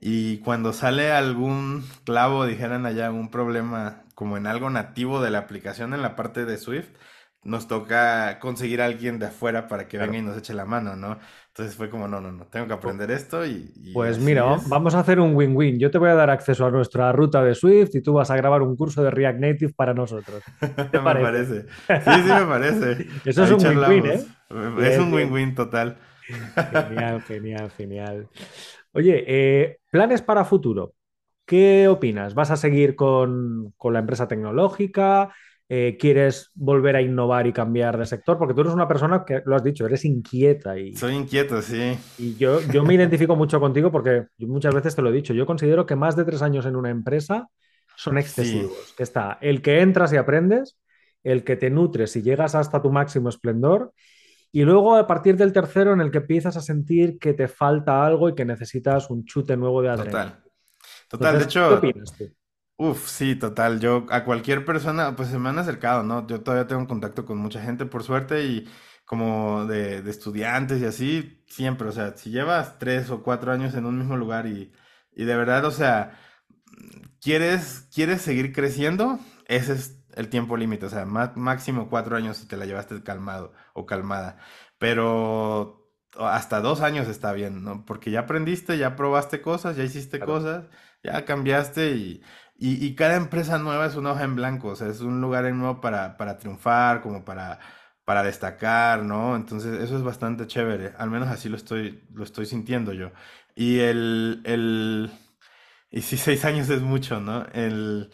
y cuando sale algún clavo, dijeran allá, un problema como en algo nativo de la aplicación en la parte de Swift, nos toca conseguir a alguien de afuera para que venga y nos eche la mano, ¿no? Entonces fue como, no, no, no, tengo que aprender esto y... pues mira, vamos a hacer un win-win. Yo te voy a dar acceso a nuestra ruta de Swift y tú vas a grabar un curso de React Native para nosotros. me parece? Sí, sí, me parece. Eso es un win-win, ¿eh? Es un win-win total. Genial, genial, genial. Oye, eh, planes para futuro. ¿Qué opinas? ¿Vas a seguir con, con la empresa tecnológica? Eh, quieres volver a innovar y cambiar de sector, porque tú eres una persona que, lo has dicho, eres inquieta. Y, Soy inquieto, sí. Y yo, yo me identifico mucho contigo porque muchas veces te lo he dicho, yo considero que más de tres años en una empresa son excesivos. Que está el que entras y aprendes, el que te nutres y llegas hasta tu máximo esplendor, y luego a partir del tercero en el que empiezas a sentir que te falta algo y que necesitas un chute nuevo de adrenalina. Total. Total, de hecho, ¿qué opinas tú? Uf, sí, total. Yo a cualquier persona, pues se me han acercado, ¿no? Yo todavía tengo contacto con mucha gente, por suerte, y como de, de estudiantes y así, siempre, o sea, si llevas tres o cuatro años en un mismo lugar y, y de verdad, o sea, quieres, quieres seguir creciendo, ese es el tiempo límite, o sea, máximo cuatro años si te la llevaste calmado o calmada, pero hasta dos años está bien, ¿no? Porque ya aprendiste, ya probaste cosas, ya hiciste cosas, ya cambiaste y y, cada empresa nueva es una hoja en blanco, o sea, es un lugar nuevo para, para triunfar, como para, para destacar, ¿no? Entonces, eso es bastante chévere, al menos así lo estoy, lo estoy sintiendo yo. Y el, el, y sí, seis años es mucho, ¿no? El,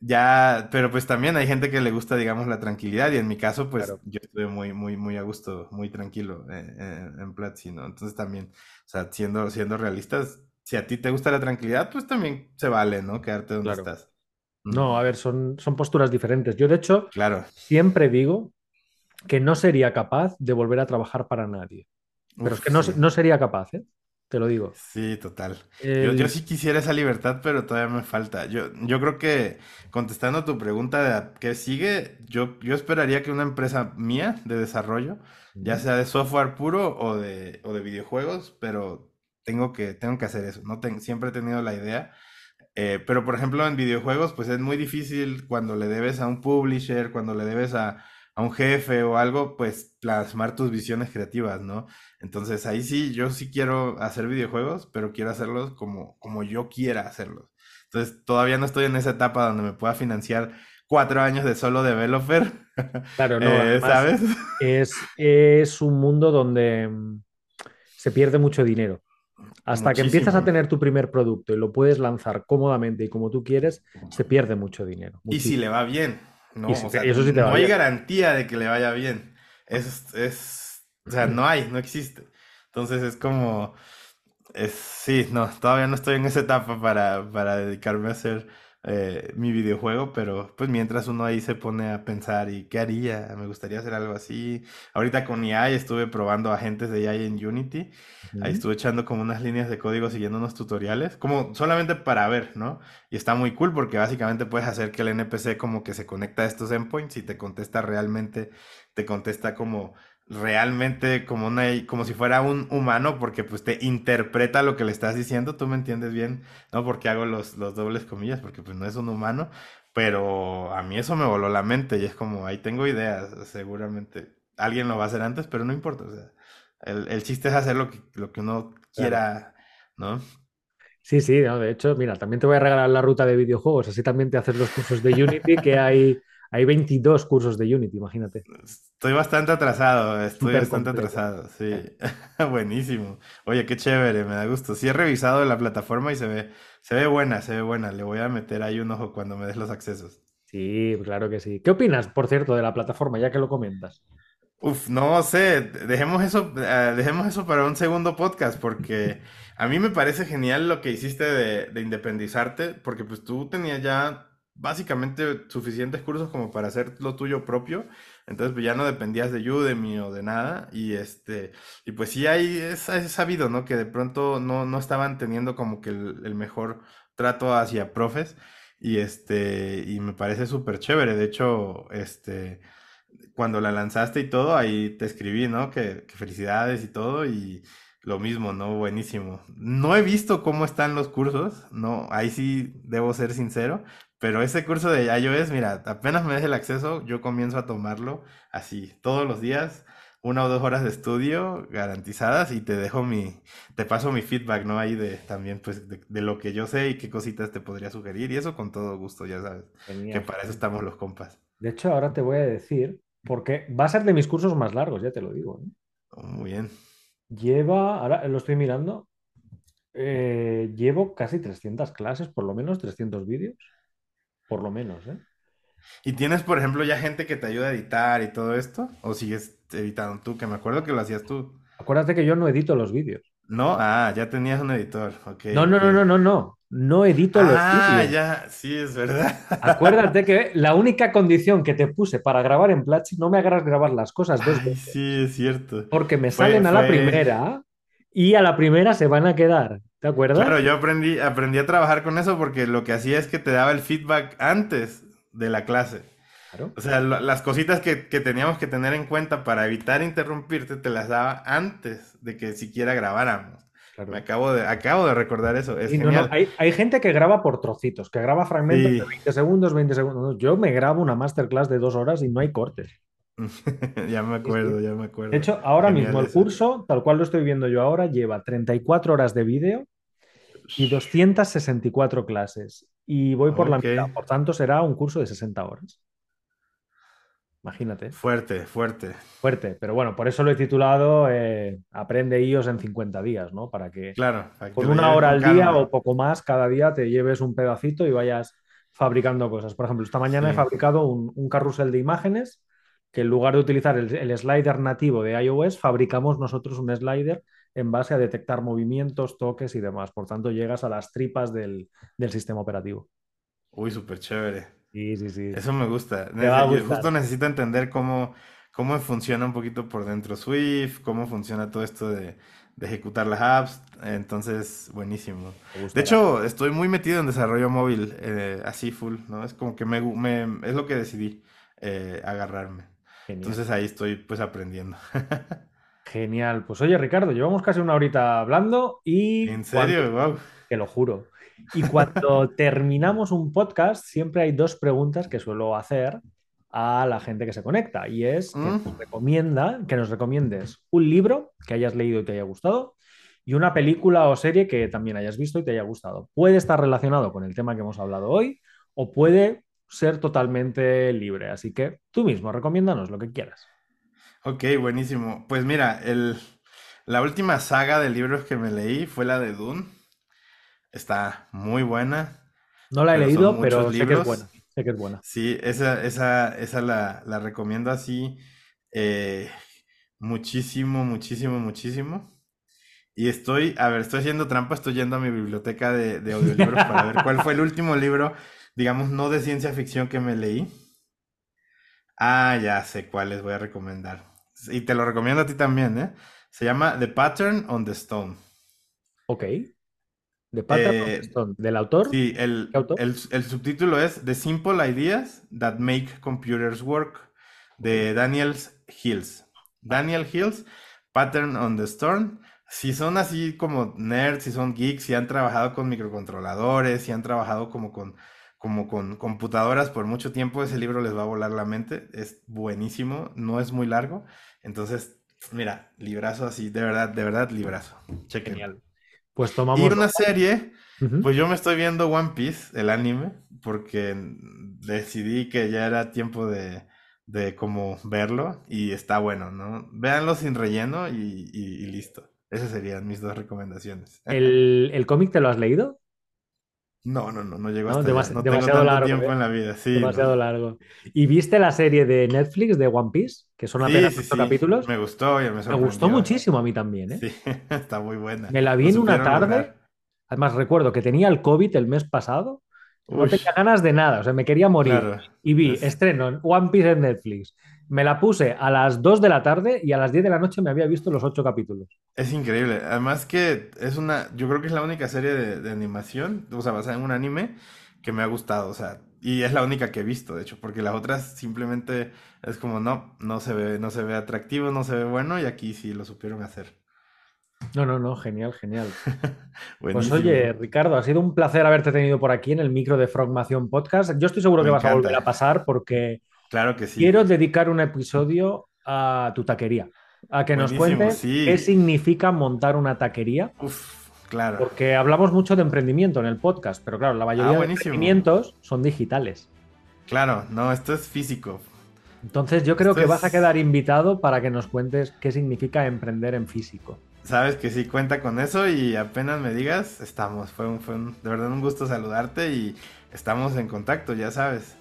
ya, pero pues también hay gente que le gusta, digamos, la tranquilidad, y en mi caso, pues yo estoy muy, muy, muy a gusto, muy tranquilo eh, eh, en Platzi, ¿no? Entonces también, o sea, siendo, siendo realistas, si a ti te gusta la tranquilidad, pues también se vale, ¿no? Quedarte donde estás. No, a ver, son, son posturas diferentes. Yo, de hecho, claro. siempre digo que no sería capaz de volver a trabajar para nadie. Pero es que no, no, sería capaz, ¿eh? Te lo digo. Sí, total. Yo, sí quisiera esa libertad, pero todavía me falta. Yo, yo creo que contestando a tu pregunta de qué sigue, yo, yo esperaría que una empresa mía de desarrollo, ya sea de software puro o de, o de videojuegos, pero tengo que, tengo que hacer eso, ¿no? siempre he tenido la idea. Eh, pero, por ejemplo, en videojuegos, pues es muy difícil cuando le debes a un publisher, cuando le debes a, un jefe o algo, pues plasmar tus visiones creativas, ¿no? Entonces ahí sí, yo sí quiero hacer videojuegos, pero quiero hacerlos como, como yo quiera hacerlos. Entonces todavía no estoy en esa etapa donde me pueda financiar cuatro años de solo developer. Claro, no, eh, ¿sabes? Es, es un mundo donde mm, se pierde mucho dinero. Hasta que empiezas a tener tu primer producto y lo puedes lanzar cómodamente y como tú quieres, se pierde mucho dinero. Y si le va bien, ¿no? no hay garantía de que le vaya bien. Es, es, o sea, no hay, no existe. Entonces es como, es, sí, no, todavía no estoy en esa etapa para, para dedicarme a hacer eh, mi videojuego, pero pues mientras uno ahí se pone a pensar, ¿y qué haría? Me gustaría hacer algo así. Ahorita con AI estuve probando agentes de AI en Unity. Ahí estuve echando como unas líneas de código siguiendo unos tutoriales, como solamente para ver, ¿no? Y está muy cool porque básicamente puedes hacer que el NPC como que se conecta a estos endpoints y te contesta realmente, te contesta como realmente como una como si fuera un humano porque pues te interpreta lo que le estás diciendo, tú me entiendes bien, ¿no? Porque hago los, los dobles comillas, porque pues no es un humano, pero a mí eso me voló la mente y es como, ahí tengo ideas, seguramente alguien lo va a hacer antes, pero no importa, o sea, el, el chiste es hacer lo que, lo que uno quiera, ¿no? Sí, sí, no, de hecho, mira, también te voy a regalar la ruta de videojuegos, así también te haces los cursos de Unity que hay hay 22 cursos de Unity, imagínate. Estoy bastante atrasado, estoy bastante atrasado, sí. Buenísimo. Oye, qué chévere, me da gusto. Sí he revisado la plataforma y se ve, se ve buena, se ve buena. Le voy a meter ahí un ojo cuando me des los accesos. Sí, claro que sí. ¿Qué opinas, por cierto, de la plataforma, ya que lo comentas? Uf, no sé, dejemos eso, eh, dejemos eso para un segundo podcast, porque a mí me parece genial lo que hiciste de, de independizarte, porque pues tú tenías ya básicamente suficientes cursos como para hacer lo tuyo propio. Entonces, pues ya no dependías de Udemy o de nada. Y este, y pues sí hay, es, sabido, ¿no? Que de pronto no, no estaban teniendo como que el, mejor trato hacia profes. Y este, y me parece súper chévere. De hecho, este, cuando la lanzaste y todo, ahí te escribí, ¿no? Que, que felicidades y todo. Y lo mismo, ¿no? Buenísimo. No he visto cómo están los cursos, no, ahí sí debo ser sincero, pero ese curso de iOS, mira, apenas me des el acceso, yo comienzo a tomarlo así, todos los días, una o dos horas de estudio garantizadas y te dejo mi, te paso mi feedback, ¿no? Ahí de también, pues, de, lo que yo sé y qué cositas te podría sugerir y eso con todo gusto, ya sabes, que para eso estamos los compas. De hecho, ahora te voy a decir, porque va a ser de mis cursos más largos, ya te lo digo. ¿eh? Muy bien. Lleva, ahora lo estoy mirando, eh, llevo casi 300 clases, por lo menos 300 vídeos por lo menos, ¿eh? ¿Y tienes, por ejemplo, ya gente que te ayuda a editar y todo esto? ¿O sigues editando tú? Que me acuerdo que lo hacías tú. Acuérdate que yo no edito los vídeos. No, ah, ya tenías un editor. no, no, no, no, no, no. No edito los ah, vídeos. Ah, ya, sí, es verdad. Acuérdate que la única condición que te puse para grabar en Platzi, no me hagas grabar las cosas dos veces. Sí, es cierto. Porque me salen a la primera y a la primera se van a quedar. ¿Te acuerdas? Claro, yo aprendí, aprendí a trabajar con eso porque lo que hacía es que te daba el feedback antes de la clase. Claro. O sea, las cositas que, teníamos que tener en cuenta para evitar interrumpirte, te las daba antes de que siquiera grabáramos. Claro. Me acabo de, acabo de recordar eso. Es genial. hay, gente que graba por trocitos, que graba fragmentos de 20 segundos, 20 segundos. Yo me grabo una masterclass de dos horas y no hay cortes. ya me acuerdo, ya me acuerdo. De hecho, ahora mismo el curso, tal cual lo estoy viendo yo ahora, lleva 34 horas de vídeo y 264 clases. Y voy por la mitad, por tanto será un curso de 60 horas. Imagínate. Fuerte, fuerte. Fuerte, pero bueno, por eso lo he titulado eh, Aprende iOS en 50 días, ¿no? Para que claro, con una hora al día o poco más cada día te lleves un pedacito y vayas fabricando cosas. Por ejemplo, esta mañana he fabricado un carrusel de imágenes que en lugar de utilizar el, slider nativo de iOS, fabricamos nosotros un slider en base a detectar movimientos, toques y demás. Por tanto, llegas a las tripas del, sistema operativo. Uy, súper chévere. Sí, sí, sí. Eso me gusta. Justo necesito entender cómo, cómo funciona un poquito por dentro Swift, cómo funciona todo esto de, ejecutar las apps. Entonces, buenísimo. De hecho, estoy muy metido en desarrollo móvil, eh, así full, ¿no? Es como que me, es lo que decidí eh, agarrarme. Entonces ahí estoy pues aprendiendo. Genial. Pues oye, Ricardo, llevamos casi una horita hablando y... ¿En serio? Wow. Te lo juro. Y cuando terminamos un podcast, siempre hay dos preguntas que suelo hacer a la gente que se conecta. Y es que, mm. nos recomienda, que nos recomiendes un libro que hayas leído y te haya gustado y una película o serie que también hayas visto y te haya gustado. Puede estar relacionado con el tema que hemos hablado hoy o puede ser totalmente libre. Así que tú mismo, recomiéndanos lo que quieras. Ok, buenísimo. Pues mira, el, la última saga de libros que me leí fue la de Dune. Está muy buena. No la he leído, pero sé que es buena. Sé que es buena. Sí, esa, esa, esa la, la recomiendo así eh, muchísimo, muchísimo, muchísimo. Y estoy, a ver, estoy haciendo trampa, estoy yendo a mi biblioteca de, de audiolibros para ver cuál fue el último libro, digamos, no de ciencia ficción que me leí. Ah, ya sé cuál les voy a recomendar. Y te lo recomiendo a ti también, ¿eh? Se llama The Pattern on the Stone. Ok. The Pattern on the eh, Stone. ¿Del autor? Sí, el, El, el, subtítulo es The Simple Ideas That Make Computers Work, de Daniel Hills. Daniel Hills, Pattern on the Stone. Si son así como nerds, si son geeks, si han trabajado con microcontroladores, si han trabajado como con como con computadoras por mucho tiempo, ese libro les va a volar la mente. Es buenísimo, no es muy largo. Entonces, mira, librazo así, de verdad, de verdad, librazo. Chequen. Genial. Pues tomamos. Y una serie, pues yo me estoy viendo One Piece, el anime, porque decidí que ya era tiempo de, de como verlo y está bueno, ¿no? Véanlo sin relleno y, listo. Esas serían mis dos recomendaciones. ¿El, el cómic te lo has leído? No, no, no, no llegó hasta no demasiado largo, tiempo ¿eh? en la vida, sí. Demasiado largo. ¿Y viste la serie de Netflix de One Piece? Que son apenas sí, capítulos. Me gustó, me, me gustó muchísimo a mí también, ¿eh? Sí, está muy buena. Me la vi en una tarde. Además, recuerdo que tenía el COVID el mes pasado. No tenía ganas de nada, o sea, me quería morir. y vi estreno One Piece en Netflix. Me la puse a las 2 de la tarde y a las 10 de la noche me había visto los 8 capítulos. Es increíble. Además que es una, yo creo que es la única serie de, animación, o sea, basada en un anime que me ha gustado, o sea, y es la única que he visto, de hecho, porque las otras simplemente es como no, no se ve, no se ve atractivo, no se ve bueno y aquí sí lo supieron hacer. No, no, no, genial, genial. pues oye, Ricardo, ha sido un placer haberte tenido por aquí en el micro de Frogmación Podcast. Yo estoy seguro que vas a volver a pasar porque Claro que sí. Quiero dedicar un episodio a tu taquería, a que nos cuentes qué significa montar una taquería. Uf, claro. Porque hablamos mucho de emprendimiento en el podcast, pero claro, la mayoría ah, de emprendimientos son digitales. Claro, no, esto es físico. Entonces yo creo que vas a quedar invitado para que nos cuentes qué significa emprender en físico. Sabes que sí, cuenta con eso y apenas me digas, estamos. Fue, fue de verdad un gusto saludarte y estamos en contacto, ya sabes.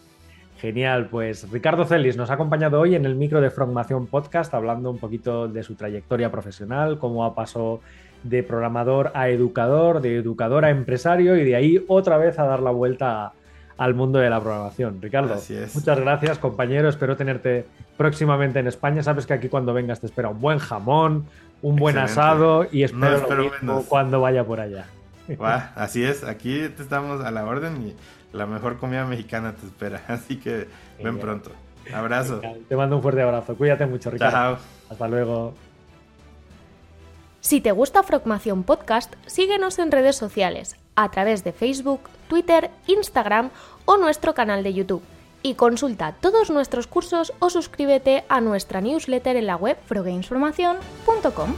Genial, pues Ricardo Celis nos ha acompañado hoy en el micro de Formación Podcast hablando un poquito de su trayectoria profesional, cómo ha pasado de programador a educador, de educador a empresario y de ahí otra vez a dar la vuelta al mundo de la programación. Ricardo, muchas gracias compañero, espero tenerte próximamente en España. Sabes que aquí cuando vengas te espera un buen jamón, un buen asado y espero, cuando vaya por allá. así es, aquí estamos a la orden y la mejor comida mexicana te espera. Así que ven pronto. Abrazo. Te mando un fuerte abrazo. Cuídate mucho, Ricardo. Hasta luego. Si te gusta Frogmación Podcast, síguenos en redes sociales, a través de Facebook, Twitter, Instagram o nuestro canal de YouTube. Y consulta todos nuestros cursos o suscríbete a nuestra newsletter en la web frogamesformación.com.